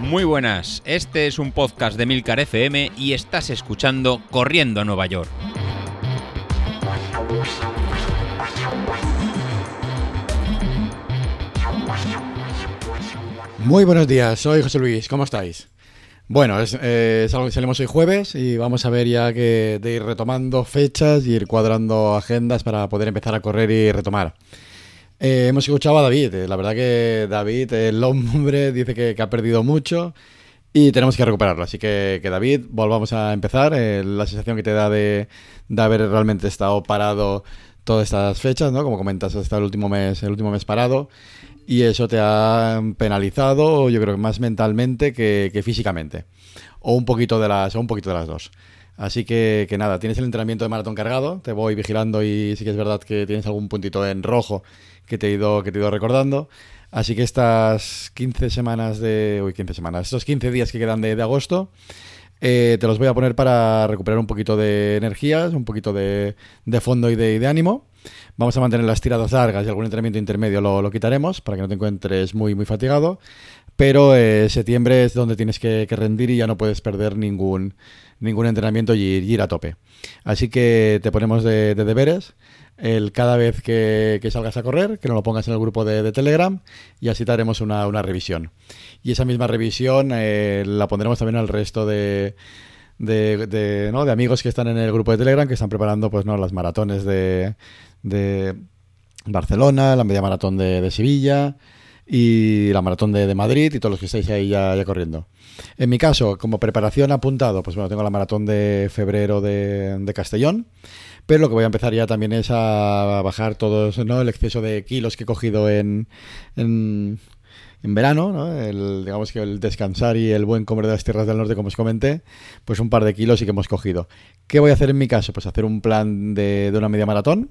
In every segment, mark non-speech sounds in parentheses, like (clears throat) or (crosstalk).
Muy buenas, este es un podcast de Milcar FM y estás escuchando Corriendo a Nueva York. Muy buenos días, soy José Luis, ¿cómo estáis? Bueno, es, eh, algo que salimos hoy jueves y vamos a ver ya que de ir retomando fechas y ir cuadrando agendas para poder empezar a correr y retomar. Eh, hemos escuchado a David, eh, la verdad que David, el hombre, (laughs) dice que, ha perdido mucho y tenemos que recuperarlo. Así que, David, volvamos a empezar. Eh, la sensación que te da de, de haber realmente estado parado todas estas fechas, ¿no? Como comentas, hasta el último mes, el último mes parado. Y eso te ha penalizado, yo creo que más mentalmente que, que físicamente. O un poquito de las, o un poquito de las dos. Así que, que nada, tienes el entrenamiento de maratón cargado, te voy vigilando y sí que es verdad que tienes algún puntito en rojo que te he ido, que te he ido recordando. Así que estas 15 semanas de. Uy, 15 semanas. Estos 15 días que quedan de, agosto. eh, te los voy a poner para recuperar un poquito de energías, un poquito de, de fondo y de, y de ánimo. Vamos a mantener las tiradas largas y algún entrenamiento intermedio lo, lo quitaremos para que no te encuentres muy, muy fatigado. Pero eh, septiembre es donde tienes que, rendir y ya no puedes perder ningún, ningún entrenamiento y, ir- a tope. Así que te ponemos de, de deberes el cada vez que, salgas a correr, que nos lo pongas en el grupo de, Telegram y así te haremos una, revisión. Y esa misma revisión eh, la pondremos también al resto de, de, de, ¿no? de amigos que están en el grupo de Telegram, que están preparando pues, ¿no? las maratones de, Barcelona, la media maratón de Sevilla y la maratón de, de Madrid y todos los que estáis ahí ya, corriendo. En mi caso, como preparación apuntado, pues bueno, tengo la maratón de febrero de, de Castellón, pero lo que voy a empezar ya también es a bajar todos, ¿no? El exceso de kilos que he cogido en, en, en verano, ¿no? El, digamos que el descansar y el buen comer de las tierras del norte, como os comenté, pues un par de kilos sí que hemos cogido. ¿Qué voy a hacer en mi caso? Pues hacer un plan de, de una media maratón,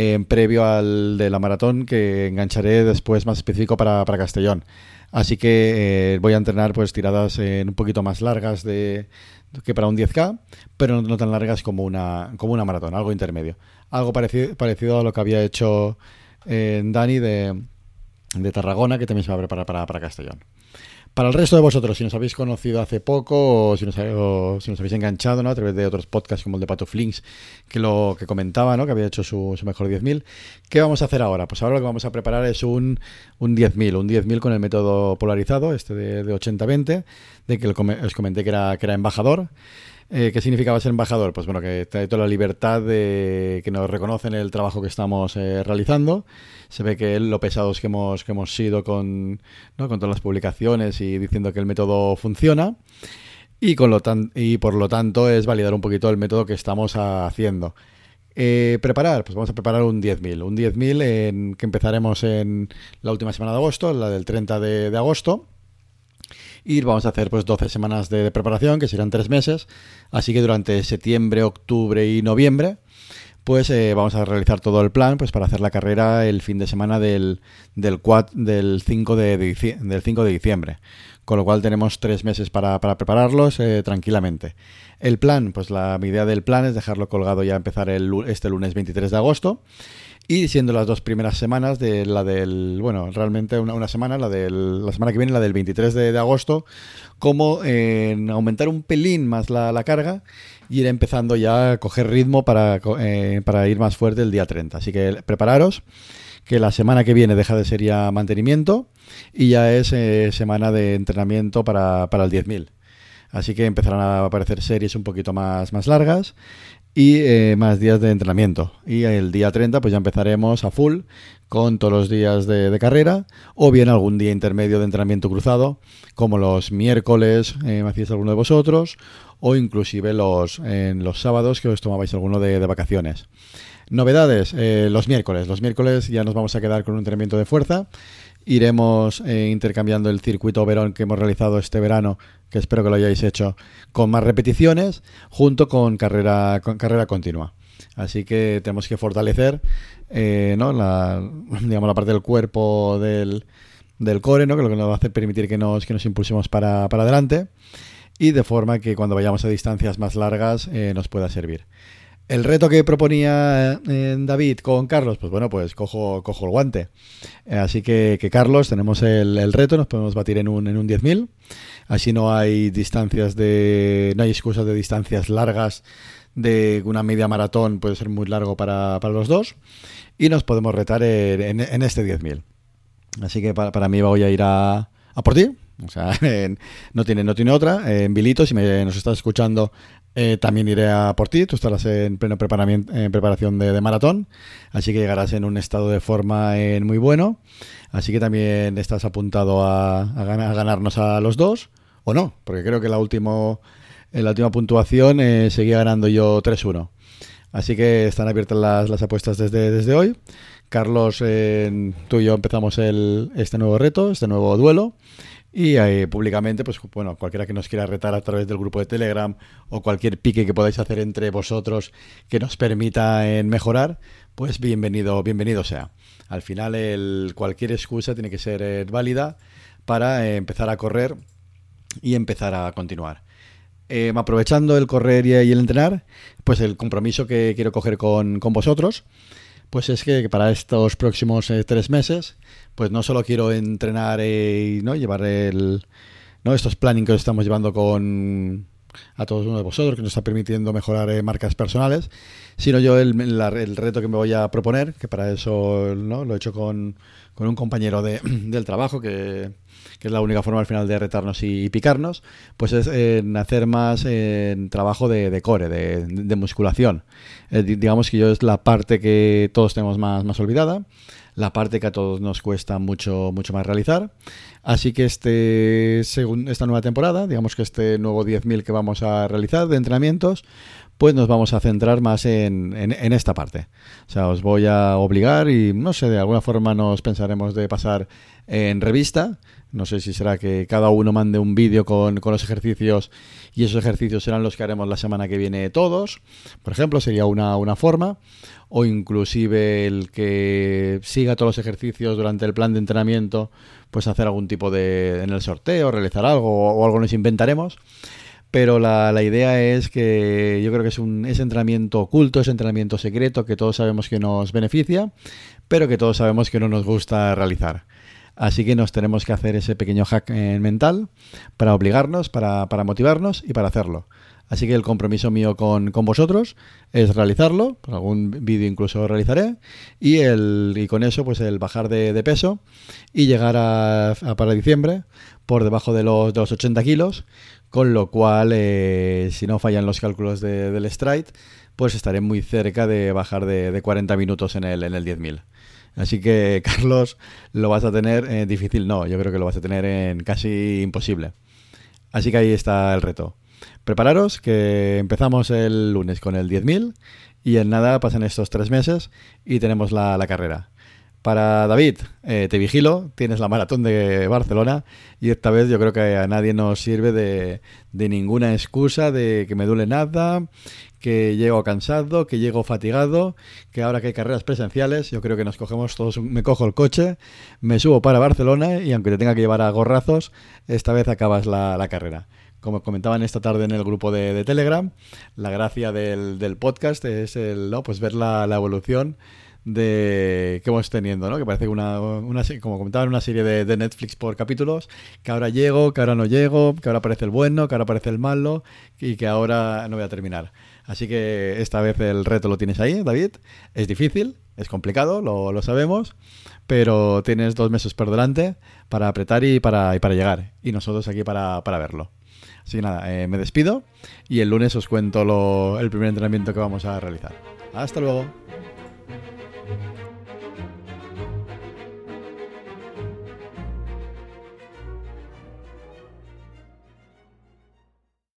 eh, previo al de la maratón que engancharé después más específico para, para Castellón. Así que eh, voy a entrenar pues tiradas eh, un poquito más largas de, que para un 10K, pero no, no tan largas como una, como una maratón, algo intermedio. Algo parecido, parecido a lo que había hecho eh, Dani de, de Tarragona, que también se va a preparar para, para Castellón. Para el resto de vosotros, si nos habéis conocido hace poco o si nos, o si nos habéis enganchado ¿no? a través de otros podcasts como el de Pato Flinks, que lo que comentaba, ¿no? que había hecho su, su mejor 10.000, ¿qué vamos a hacer ahora? Pues ahora lo que vamos a preparar es un, un 10.000, un 10.000 con el método polarizado, este de, de 80-20, de que os comenté que era, que era embajador. Eh, ¿Qué significaba ser embajador? Pues bueno, que trae toda la libertad de que nos reconocen el trabajo que estamos eh, realizando. Se ve que lo pesados que hemos, que hemos sido con, ¿no? con todas las publicaciones y diciendo que el método funciona. Y, con lo tan- y por lo tanto es validar un poquito el método que estamos haciendo. Eh, preparar, pues vamos a preparar un 10.000. Un 10.000 en- que empezaremos en la última semana de agosto, la del 30 de, de agosto. Y vamos a hacer pues 12 semanas de, preparación, que serán 3 meses. Así que durante septiembre, octubre y noviembre, pues eh, vamos a realizar todo el plan pues para hacer la carrera el fin de semana del, del, del, 5, de, de dici- del 5 de diciembre. Con lo cual tenemos tres meses para, para prepararlos eh, tranquilamente. El plan, pues la mi idea del plan es dejarlo colgado ya empezar el, este lunes 23 de agosto. Y siendo las dos primeras semanas de la del, bueno, realmente una, una semana, la del, la semana que viene, la del 23 de, agosto, como en aumentar un pelín más la, la carga y ir empezando ya a coger ritmo para, eh, para ir más fuerte el día 30. Así que prepararos, que la semana que viene deja de ser ya mantenimiento y ya es eh, semana de entrenamiento para, para el 10.000. Así que empezarán a aparecer series un poquito más, más largas y eh, más días de entrenamiento. Y el día 30 pues ya empezaremos a full con todos los días de, carrera o bien algún día intermedio de entrenamiento cruzado como los miércoles, eh, me hacéis alguno de vosotros o inclusive los, en los sábados que os tomabais alguno de, de vacaciones. Novedades, eh, los miércoles. Los miércoles ya nos vamos a quedar con un entrenamiento de fuerza. Iremos eh, intercambiando el circuito Verón que hemos realizado este verano, que espero que lo hayáis hecho, con más repeticiones, junto con carrera, con carrera continua. Así que tenemos que fortalecer eh, ¿no? la, la parte del cuerpo del, del core, ¿no? que lo que nos va a hacer permitir que nos, que nos impulsemos para, para adelante y de forma que cuando vayamos a distancias más largas eh, nos pueda servir. El reto que proponía eh, David con Carlos, pues bueno, pues cojo, cojo el guante. Eh, así que, Carlos, tenemos el, reto, nos podemos batir en un, en un 10.000. Así no hay distancias de. No hay excusas de distancias largas, de una media maratón puede ser muy largo para, para los dos. Y nos podemos retar en, en, este 10.000. Así que para, para, mí voy a ir a, a por ti. O sea, (laughs) no tiene, no tiene otra. En Vilito, si me, nos estás escuchando, eh, también iré a por ti, tú estarás en pleno en preparación de, maratón, así que llegarás en un estado de forma muy bueno, así que también estás apuntado a, a, ganar, a ganarnos a los dos, o no, porque creo que la, último, en la última puntuación eh, seguía ganando yo 3-1. Así que están abiertas las, apuestas desde, hoy. Carlos, eh, tú y yo empezamos este nuevo reto, este nuevo duelo. Y públicamente, pues bueno, cualquiera que nos quiera retar a través del grupo de Telegram o cualquier pique que podáis hacer entre vosotros que nos permita en mejorar, pues bienvenido, bienvenido sea. Al final, el, cualquier excusa tiene que ser eh, válida para eh, empezar a correr y empezar a continuar. Eh, aprovechando el correr y, y, el entrenar, pues el compromiso que quiero coger con, con vosotros pues es que para estos próximos eh, tres meses, pues no solo quiero entrenar eh, y ¿no? llevar el, ¿no? estos planning que estamos llevando con a todos uno de vosotros, que nos está permitiendo mejorar eh, marcas personales, sino yo el, la, el, reto que me voy a proponer, que para eso ¿no? lo he hecho con, con un compañero de, (clears throat) del trabajo, que, que, es la única forma al final de retarnos y, y picarnos, pues es en hacer más en trabajo de, de core, de, de musculación. Eh, digamos que yo es la parte que todos tenemos más, más olvidada la parte que a todos nos cuesta mucho, mucho más realizar. Así que este, según esta nueva temporada, digamos que este nuevo 10.000 que vamos a realizar de entrenamientos, pues nos vamos a centrar más en, en, en, esta parte. O sea, os voy a obligar y no sé, de alguna forma nos pensaremos de pasar en revista. No sé si será que cada uno mande un vídeo con, con, los ejercicios y esos ejercicios serán los que haremos la semana que viene todos. Por ejemplo, sería una, una forma. O inclusive el que siga todos los ejercicios durante el plan de entrenamiento, pues hacer algún tipo de en el sorteo, realizar algo o, o algo nos inventaremos pero la, la, idea es que yo creo que es un ese entrenamiento oculto, ese entrenamiento secreto que todos sabemos que nos beneficia, pero que todos sabemos que no nos gusta realizar. Así que nos tenemos que hacer ese pequeño hack eh, mental para obligarnos, para, motivarnos y para hacerlo. Así que el compromiso mío con, con vosotros es realizarlo, por algún vídeo incluso realizaré, y, el, y con eso pues el bajar de, peso y llegar a, a, para diciembre por debajo de los, de los 80 kilos, con lo cual, eh, si no fallan los cálculos de, del stride, pues estaré muy cerca de bajar de, de 40 minutos en el, en el 10.000. Así que, (laughs) Carlos, lo vas a tener eh, difícil, no, yo creo que lo vas a tener en casi imposible. Así que ahí está el reto. Prepararos, que empezamos el lunes con el 10.000 y en nada pasan estos tres meses y tenemos la, carrera. Para David, eh, te vigilo, tienes la maratón de Barcelona y esta vez yo creo que a nadie nos sirve de, de ninguna excusa de que me duele nada, que llego cansado, que llego fatigado, que ahora que hay carreras presenciales, yo creo que nos cogemos todos, me cojo el coche, me subo para Barcelona y aunque te tenga que llevar a gorrazos, esta vez acabas la, la carrera. Como comentaban esta tarde en el grupo de, Telegram, la gracia del, del, podcast es el, ¿no? pues ver la, la evolución de que vamos teniendo, ¿no? Que parece una, una como comentaban, una serie de, de, Netflix por capítulos, que ahora llego, que ahora no llego, que ahora aparece el bueno, que ahora aparece el malo y que ahora no voy a terminar. Así que esta vez el reto lo tienes ahí, David. Es difícil, es complicado, lo, lo sabemos, pero tienes dos meses por delante para apretar y para, y para llegar. Y nosotros aquí para, para verlo. Así que nada, eh, me despido y el lunes os cuento lo, el primer entrenamiento que vamos a realizar. Hasta luego.